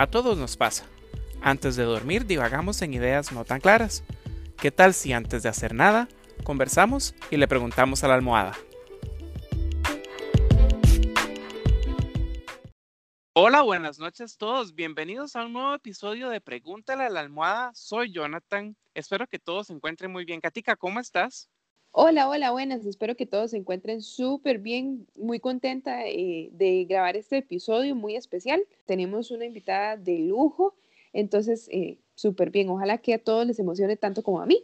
A todos nos pasa. Antes de dormir divagamos en ideas no tan claras. ¿Qué tal si antes de hacer nada, conversamos y le preguntamos a la almohada? Hola, buenas noches a todos. Bienvenidos a un nuevo episodio de Pregúntale a la almohada. Soy Jonathan. Espero que todos se encuentren muy bien. Katika, ¿cómo estás? Hola, hola, buenas. Espero que todos se encuentren súper bien. Muy contenta eh, de grabar este episodio muy especial. Tenemos una invitada de lujo, entonces eh, súper bien. Ojalá que a todos les emocione tanto como a mí.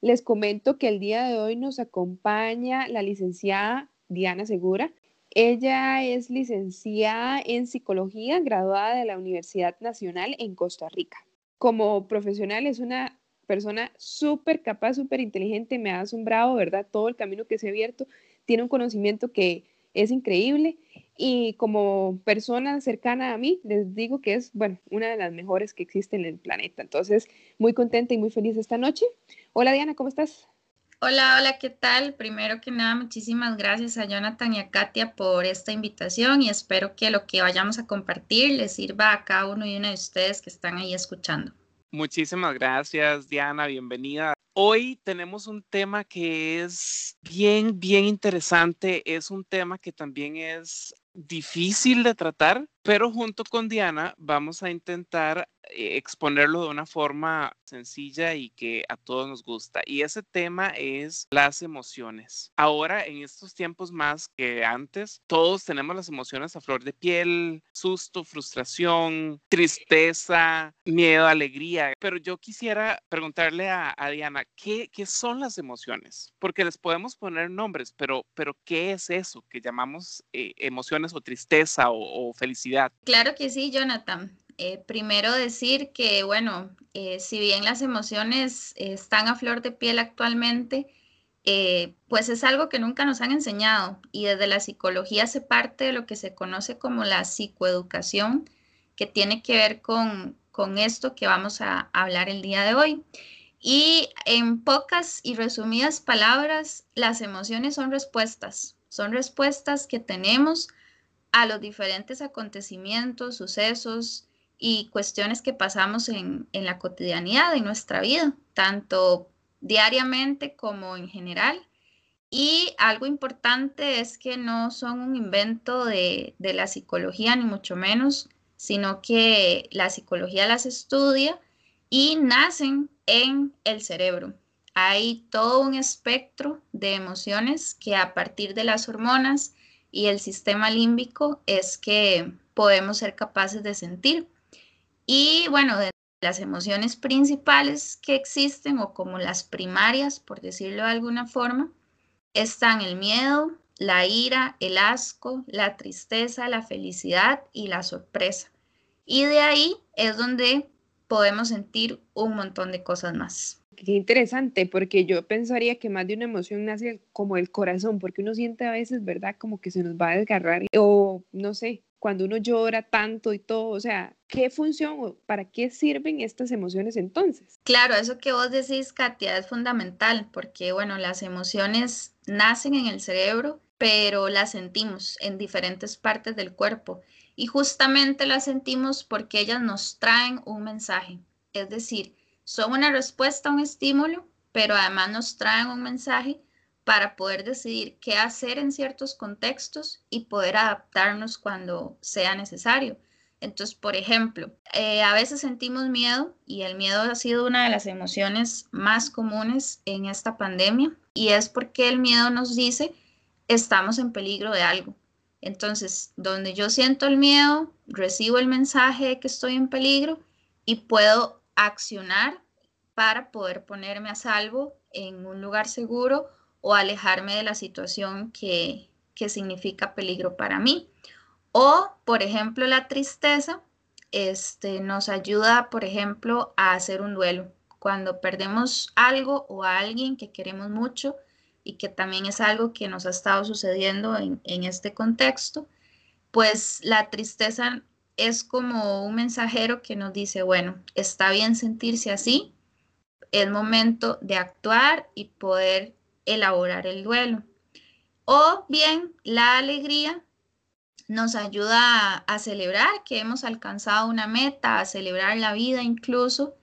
Les comento que el día de hoy nos acompaña la licenciada Diana Segura. Ella es licenciada en psicología, graduada de la Universidad Nacional en Costa Rica. Como profesional es una persona súper capaz, súper inteligente, me ha asombrado, ¿verdad? Todo el camino que se ha abierto, tiene un conocimiento que es increíble y como persona cercana a mí, les digo que es, bueno, una de las mejores que existen en el planeta. Entonces, muy contenta y muy feliz esta noche. Hola Diana, ¿cómo estás? Hola, hola, ¿qué tal? Primero que nada, muchísimas gracias a Jonathan y a Katia por esta invitación y espero que lo que vayamos a compartir les sirva a cada uno y una de ustedes que están ahí escuchando. Muchísimas gracias, Diana, bienvenida. Hoy tenemos un tema que es bien, bien interesante. Es un tema que también es difícil de tratar, pero junto con Diana vamos a intentar eh, exponerlo de una forma sencilla y que a todos nos gusta. Y ese tema es las emociones. Ahora, en estos tiempos más que antes, todos tenemos las emociones a flor de piel, susto, frustración, tristeza, miedo, alegría. Pero yo quisiera preguntarle a, Diana, ¿qué, ¿qué, son las emociones? Porque les podemos poner nombres, pero, pero ¿qué es eso que llamamos eh, emociones o tristeza o, felicidad? Claro que sí, Jonathan. Eh, primero decir que, bueno, eh, si bien las emociones están a flor de piel actualmente, eh, pues es algo que nunca nos han enseñado y desde la psicología se parte de lo que se conoce como la psicoeducación, que tiene que ver con, con esto que vamos a hablar el día de hoy. Y en pocas y resumidas palabras, las emociones son respuestas, son respuestas que tenemos a los diferentes acontecimientos, sucesos, y cuestiones que pasamos en, la cotidianidad de nuestra vida, tanto diariamente como en general. Y algo importante es que no son un invento de, de, la psicología, ni mucho menos, sino que la psicología las estudia y nacen en el cerebro. Hay todo un espectro de emociones que a partir de las hormonas y el sistema límbico es que podemos ser capaces de sentir. Y bueno, de las emociones principales que existen o como las primarias, por decirlo de alguna forma, están el miedo, la ira, el asco, la tristeza, la felicidad y la sorpresa. Y de ahí es donde podemos sentir un montón de cosas más. Qué interesante, porque yo pensaría que más de una emoción nace como el corazón, porque uno siente a veces, ¿verdad? Como que se nos va a desgarrar o no sé, cuando uno llora tanto y todo, o sea, ¿qué función o para qué sirven estas emociones entonces? Claro, eso que vos decís, Katia, es fundamental porque, bueno, las emociones nacen en el cerebro, pero las sentimos en diferentes partes del cuerpo y justamente las sentimos porque ellas nos traen un mensaje, es decir, son una respuesta a un estímulo, pero además nos traen un mensaje para poder decidir qué hacer en ciertos contextos y poder adaptarnos cuando sea necesario. Entonces, por ejemplo, eh, a veces sentimos miedo y el miedo ha sido una de las emociones más comunes en esta pandemia y es porque el miedo nos dice estamos en peligro de algo. Entonces, donde yo siento el miedo, recibo el mensaje de que estoy en peligro y puedo accionar para poder ponerme a salvo en un lugar seguro o alejarme de la situación que, que significa peligro para mí. O, por ejemplo, la tristeza este, nos ayuda, por ejemplo, a hacer un duelo. Cuando perdemos algo o a alguien que queremos mucho y que también es algo que nos ha estado sucediendo en, en este contexto, pues la tristeza es como un mensajero que nos dice, bueno, está bien sentirse así, es momento de actuar y poder elaborar el duelo. O bien la alegría nos ayuda a, celebrar que hemos alcanzado una meta, a celebrar la vida incluso.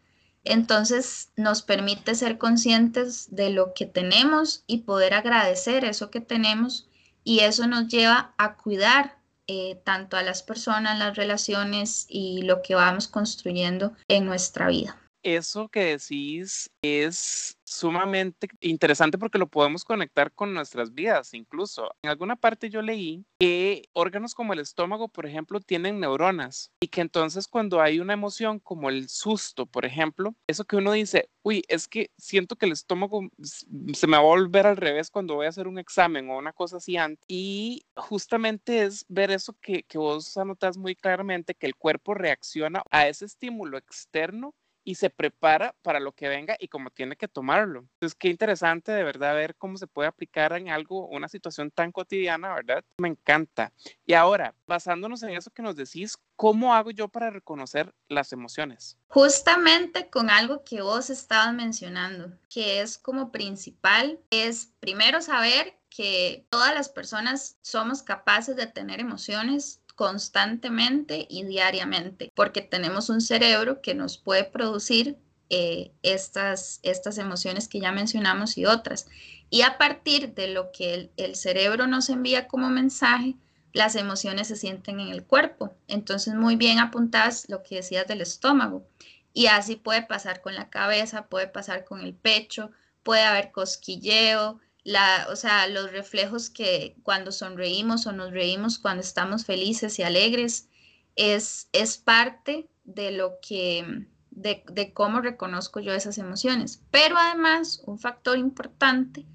Entonces nos permite ser conscientes de lo que tenemos y poder agradecer eso que tenemos y eso nos lleva a cuidar eh, tanto a las personas, las relaciones y lo que vamos construyendo en nuestra vida eso que decís es sumamente interesante porque lo podemos conectar con nuestras vidas incluso. En alguna parte yo leí que órganos como el estómago, por ejemplo, tienen neuronas y que entonces cuando hay una emoción como el susto, por ejemplo, eso que uno dice, uy, es que siento que el estómago se me va a volver al revés cuando voy a hacer un examen o una cosa así antes. Y justamente es ver eso que, que vos anotas muy claramente, que el cuerpo reacciona a ese estímulo externo y se prepara para lo que venga y como tiene que tomarlo. Entonces, qué interesante de verdad ver cómo se puede aplicar en algo, una situación tan cotidiana, ¿verdad? Me encanta. Y ahora, basándonos en eso que nos decís, ¿cómo hago yo para reconocer las emociones? Justamente con algo que vos estabas mencionando, que es como principal, es primero saber que todas las personas somos capaces de tener emociones constantemente y diariamente, porque tenemos un cerebro que nos puede producir eh, estas, estas emociones que ya mencionamos y otras. Y a partir de lo que el, el cerebro nos envía como mensaje, las emociones se sienten en el cuerpo. Entonces, muy bien apuntadas lo que decías del estómago. Y así puede pasar con la cabeza, puede pasar con el pecho, puede haber cosquilleo, la, o sea, los reflejos que cuando sonreímos o nos reímos, cuando estamos felices y alegres, es, es parte de lo que, de, de cómo reconozco yo esas emociones. Pero además, un factor importante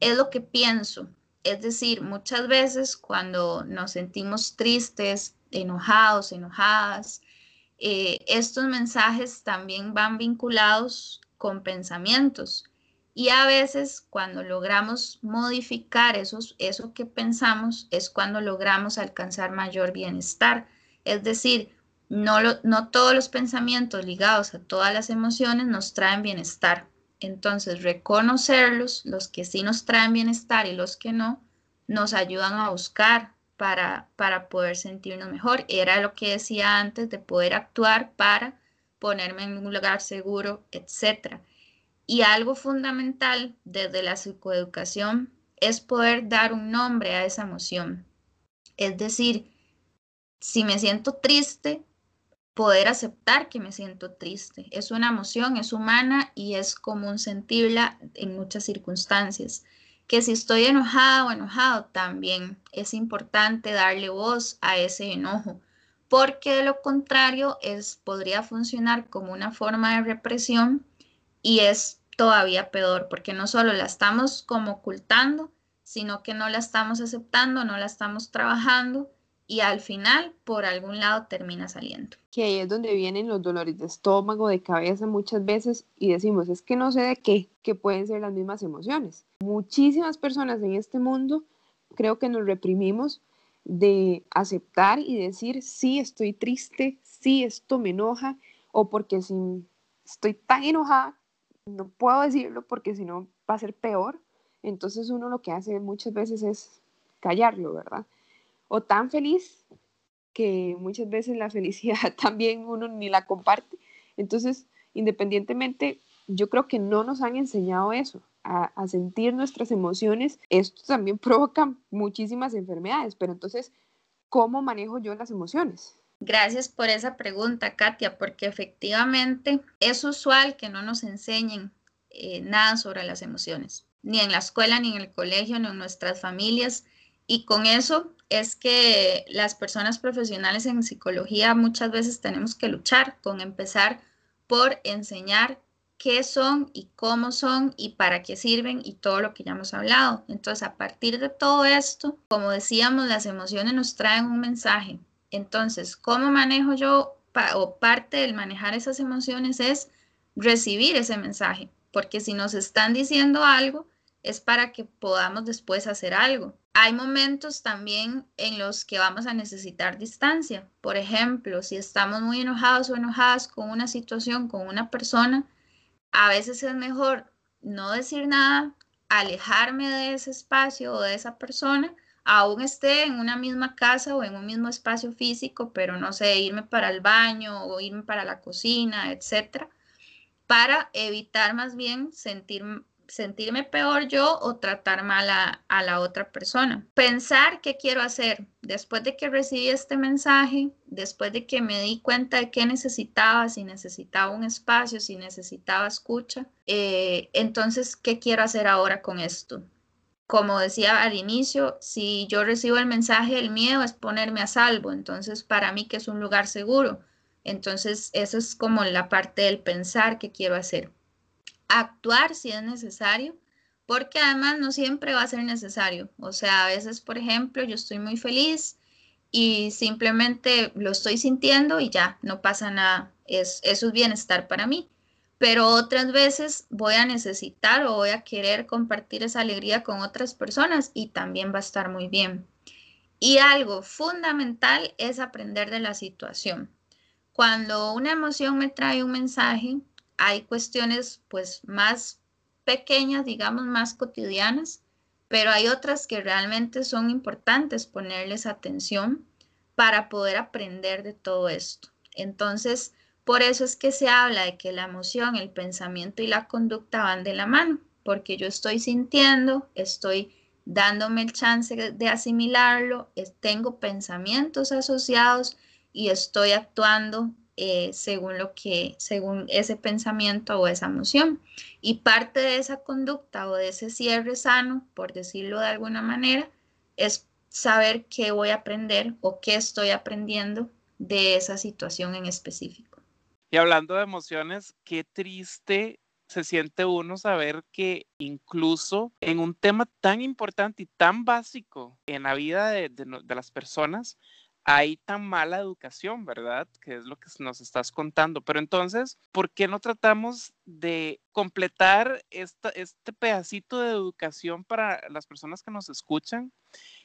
es lo que pienso. Es decir, muchas veces cuando nos sentimos tristes, enojados, enojadas, eh, estos mensajes también van vinculados con pensamientos. Y a veces cuando logramos modificar esos, eso que pensamos es cuando logramos alcanzar mayor bienestar. Es decir, no, no todos los pensamientos ligados a todas las emociones nos traen bienestar. Entonces, reconocerlos, los que sí nos traen bienestar y los que no, nos ayudan a buscar para, para poder sentirnos mejor. Era lo que decía antes de poder actuar para ponerme en un lugar seguro, etcétera. Y algo fundamental desde la psicoeducación es poder dar un nombre a esa emoción. Es decir, si me siento triste, poder aceptar que me siento triste. Es una emoción, es humana y es común sentirla en muchas circunstancias. Que si estoy enojada o enojado, también es importante darle voz a ese enojo, porque de lo contrario es, podría funcionar como una forma de represión y es todavía peor, porque no solo la estamos como ocultando, sino que no la estamos aceptando, no la estamos trabajando y al final por algún lado termina saliendo. Que ahí es donde vienen los dolores de estómago, de cabeza muchas veces y decimos, es que no sé de qué, que pueden ser las mismas emociones. Muchísimas personas en este mundo creo que nos reprimimos de aceptar y decir, sí, estoy triste, sí, esto me enoja, o porque si estoy tan enojada no puedo decirlo porque si no va a ser peor. Entonces uno lo que hace muchas veces es callarlo, ¿verdad? O tan feliz que muchas veces la felicidad también uno ni la comparte. Entonces, independientemente, yo creo que no nos han enseñado eso, a, a sentir nuestras emociones. Esto también provoca muchísimas enfermedades, pero entonces, ¿cómo manejo yo las emociones? Gracias por esa pregunta, Katia, porque efectivamente es usual que no nos enseñen eh, nada sobre las emociones, ni en la escuela, ni en el colegio, ni en nuestras familias. Y con eso es que las personas profesionales en psicología muchas veces tenemos que luchar con empezar por enseñar qué son y cómo son y para qué sirven y todo lo que ya hemos hablado. Entonces, a partir de todo esto, como decíamos, las emociones nos traen un mensaje, entonces, ¿cómo manejo yo o parte del manejar esas emociones es recibir ese mensaje? Porque si nos están diciendo algo, es para que podamos después hacer algo. Hay momentos también en los que vamos a necesitar distancia. Por ejemplo, si estamos muy enojados o enojadas con una situación, con una persona, a veces es mejor no decir nada, alejarme de ese espacio o de esa persona aún esté en una misma casa o en un mismo espacio físico, pero no sé, irme para el baño o irme para la cocina, etcétera, para evitar más bien sentir sentirme peor yo o tratar mal a, la otra persona. Pensar qué quiero hacer después de que recibí este mensaje, después de que me di cuenta de qué necesitaba, si necesitaba un espacio, si necesitaba escucha, eh, entonces, ¿qué quiero hacer ahora con esto? Como decía al inicio, si yo recibo el mensaje del miedo es ponerme a salvo, entonces para mí que es un lugar seguro. Entonces, eso es como la parte del pensar que quiero hacer actuar si es necesario, porque además no siempre va a ser necesario. O sea, a veces, por ejemplo, yo estoy muy feliz y simplemente lo estoy sintiendo y ya, no pasa nada. Es, eso es bienestar para mí. Pero otras veces voy a necesitar o voy a querer compartir esa alegría con otras personas y también va a estar muy bien. Y algo fundamental es aprender de la situación. Cuando una emoción me trae un mensaje, hay cuestiones pues más pequeñas, digamos, más cotidianas, pero hay otras que realmente son importantes ponerles atención para poder aprender de todo esto. Entonces, por eso es que se habla de que la emoción, el pensamiento y la conducta van de la mano, porque yo estoy sintiendo, estoy dándome el chance de asimilarlo, tengo pensamientos asociados y estoy actuando eh, según lo que, según ese pensamiento o esa emoción. Y parte de esa conducta o de ese cierre sano, por decirlo de alguna manera, es saber qué voy a aprender o qué estoy aprendiendo de esa situación en específico. Y hablando de emociones, qué triste se siente uno saber que incluso en un tema tan importante y tan básico en la vida de, las personas, hay tan mala educación, ¿verdad? Que es lo que nos estás contando. Pero entonces, ¿por qué no tratamos de completar este pedacito de educación para las personas que nos escuchan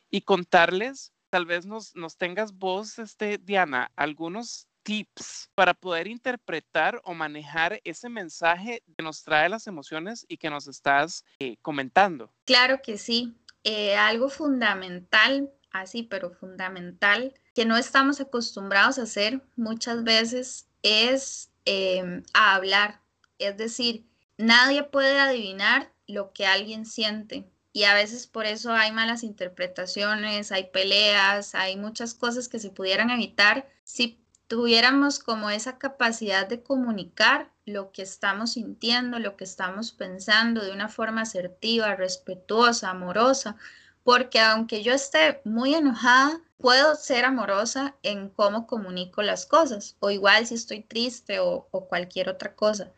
y contarles, tal vez nos, nos tengas vos, este, Diana, algunos tips para poder interpretar o manejar ese mensaje que nos trae las emociones y que nos estás eh, comentando? Claro que sí. Eh, algo fundamental así, pero fundamental, que no estamos acostumbrados a hacer muchas veces es em, a hablar. Es decir, nadie puede adivinar lo que alguien siente. Y a veces por eso hay malas interpretaciones, hay peleas, hay muchas cosas que se pudieran evitar si tuviéramos como esa capacidad de comunicar lo que estamos sintiendo, lo que estamos pensando de una forma asertiva, respetuosa, amorosa, porque aunque yo esté muy enojada, puedo ser amorosa en cómo comunico las cosas, o igual si estoy triste o, cualquier otra cosa.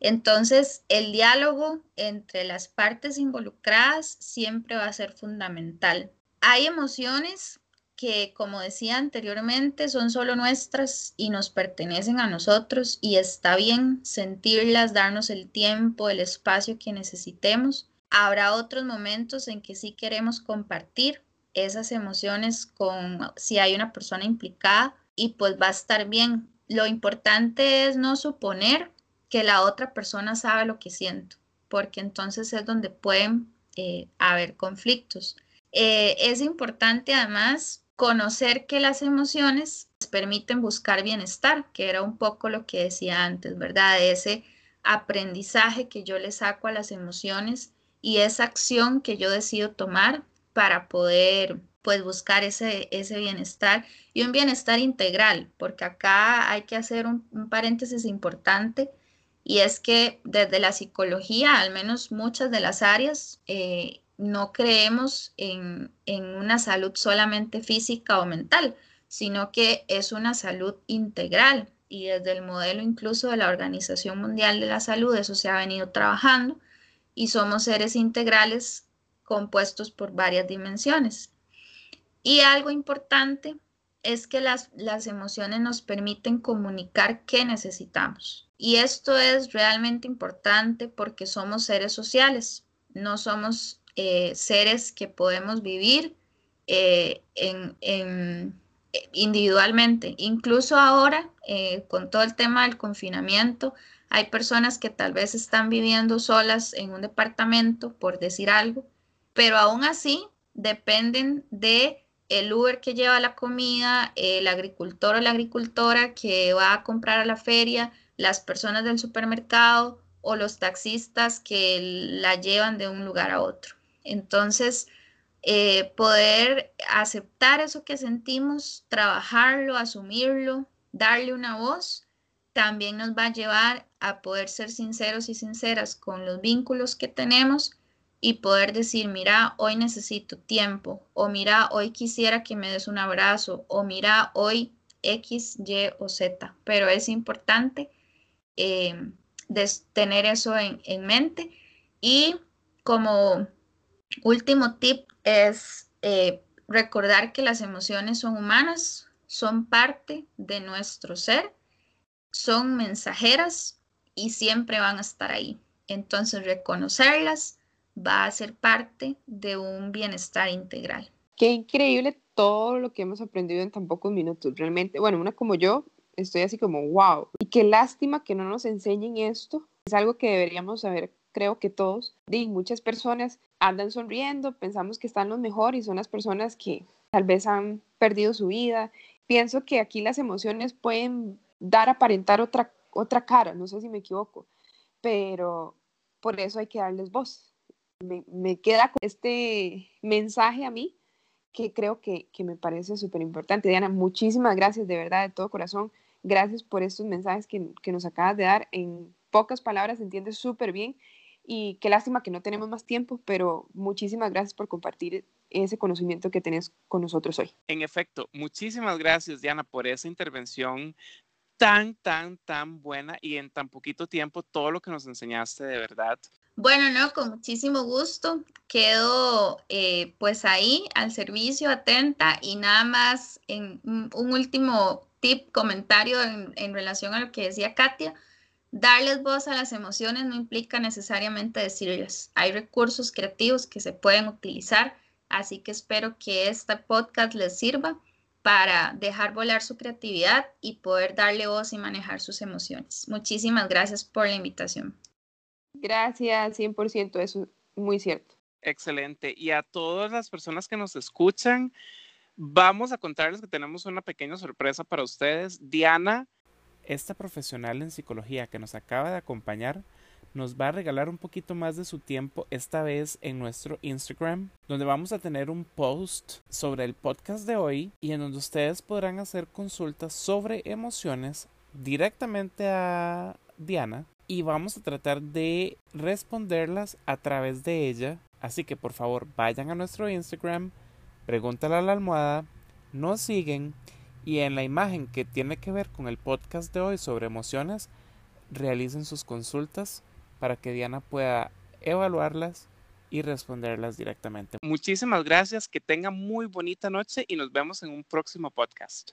Entonces, el diálogo entre las partes involucradas siempre va a ser fundamental. Hay emociones que, como decía anteriormente, son solo nuestras y nos pertenecen a nosotros y está bien sentirlas, darnos el tiempo, el espacio que necesitemos. Habrá otros momentos en que sí queremos compartir esas emociones con si hay una persona implicada y pues va a estar bien. Lo importante es no suponer que la otra persona sabe lo que siento, porque entonces es donde pueden eh, haber conflictos. Eh, es importante además conocer que las emociones permiten buscar bienestar, que era un poco lo que decía antes, ¿verdad? Ese aprendizaje que yo le saco a las emociones y esa acción que yo decido tomar para poder pues buscar ese, ese bienestar y un bienestar integral, porque acá hay que hacer un, paréntesis importante y es que desde la psicología, al menos muchas de las áreas, eh, no creemos en, en una salud solamente física o mental, sino que es una salud integral y desde el modelo incluso de la Organización Mundial de la Salud eso se ha venido trabajando y somos seres integrales compuestos por varias dimensiones. Y algo importante es que las, las emociones nos permiten comunicar qué necesitamos. Y esto es realmente importante porque somos seres sociales, no somos eh, seres que podemos vivir eh, en, eh, individualmente. Incluso ahora, con todo el tema del confinamiento, hay personas que tal vez están viviendo solas en un departamento, por decir algo, pero aún así dependen de el Uber que lleva la comida, el agricultor o la agricultora que va a comprar a la feria, las personas del supermercado o los taxistas que la llevan de un lugar a otro. Entonces, eh, poder aceptar eso que sentimos, trabajarlo, asumirlo, darle una voz, también nos va a llevar a poder ser sinceros y sinceras con los vínculos que tenemos y poder decir, mira, hoy necesito tiempo, o mira, hoy quisiera que me des un abrazo, o mira, hoy X, Y o Z. Pero es importante eh, tener eso en, en mente. Y como último tip es eh, recordar que las emociones son humanas, son parte de nuestro ser, son mensajeras y siempre van a estar ahí. Entonces reconocerlas va a ser parte de un bienestar integral. Qué increíble todo lo que hemos aprendido en tan pocos minutos. Realmente, bueno, una como yo, estoy así como, wow. Y qué lástima que no nos enseñen esto. Es algo que deberíamos saber creo que todos, y muchas personas andan sonriendo, pensamos que están los mejor y son las personas que tal vez han perdido su vida. Pienso que aquí las emociones pueden dar aparentar otra, otra cara, no sé si me equivoco, pero por eso hay que darles voz. Me, me queda este mensaje a mí que creo que, que me parece súper importante. Diana, muchísimas gracias de verdad, de todo corazón. Gracias por estos mensajes que, que nos acabas de dar. En pocas palabras, entiendes súper bien y qué lástima que no tenemos más tiempo, pero muchísimas gracias por compartir ese conocimiento que tenés con nosotros hoy. En efecto, muchísimas gracias, Diana, por esa intervención tan, tan, tan buena y en tan poquito tiempo todo lo que nos enseñaste de verdad. Bueno, no, con muchísimo gusto. Quedo eh, pues ahí al servicio, atenta y nada más en un último tip, comentario en, en relación a lo que decía Katia Darles voz a las emociones no implica necesariamente decirles. Hay recursos creativos que se pueden utilizar, así que espero que este podcast les sirva para dejar volar su creatividad y poder darle voz y manejar sus emociones. Muchísimas gracias por la invitación. Gracias, 100%, eso es muy cierto. Excelente. Y a todas las personas que nos escuchan, vamos a contarles que tenemos una pequeña sorpresa para ustedes. Diana esta profesional en psicología que nos acaba de acompañar nos va a regalar un poquito más de su tiempo esta vez en nuestro Instagram, donde vamos a tener un post sobre el podcast de hoy y en donde ustedes podrán hacer consultas sobre emociones directamente a Diana y vamos a tratar de responderlas a través de ella. Así que por favor vayan a nuestro Instagram, pregúntale a la almohada, nos siguen y en la imagen que tiene que ver con el podcast de hoy sobre emociones, realicen sus consultas para que Diana pueda evaluarlas y responderlas directamente. Muchísimas gracias, que tengan muy bonita noche y nos vemos en un próximo podcast.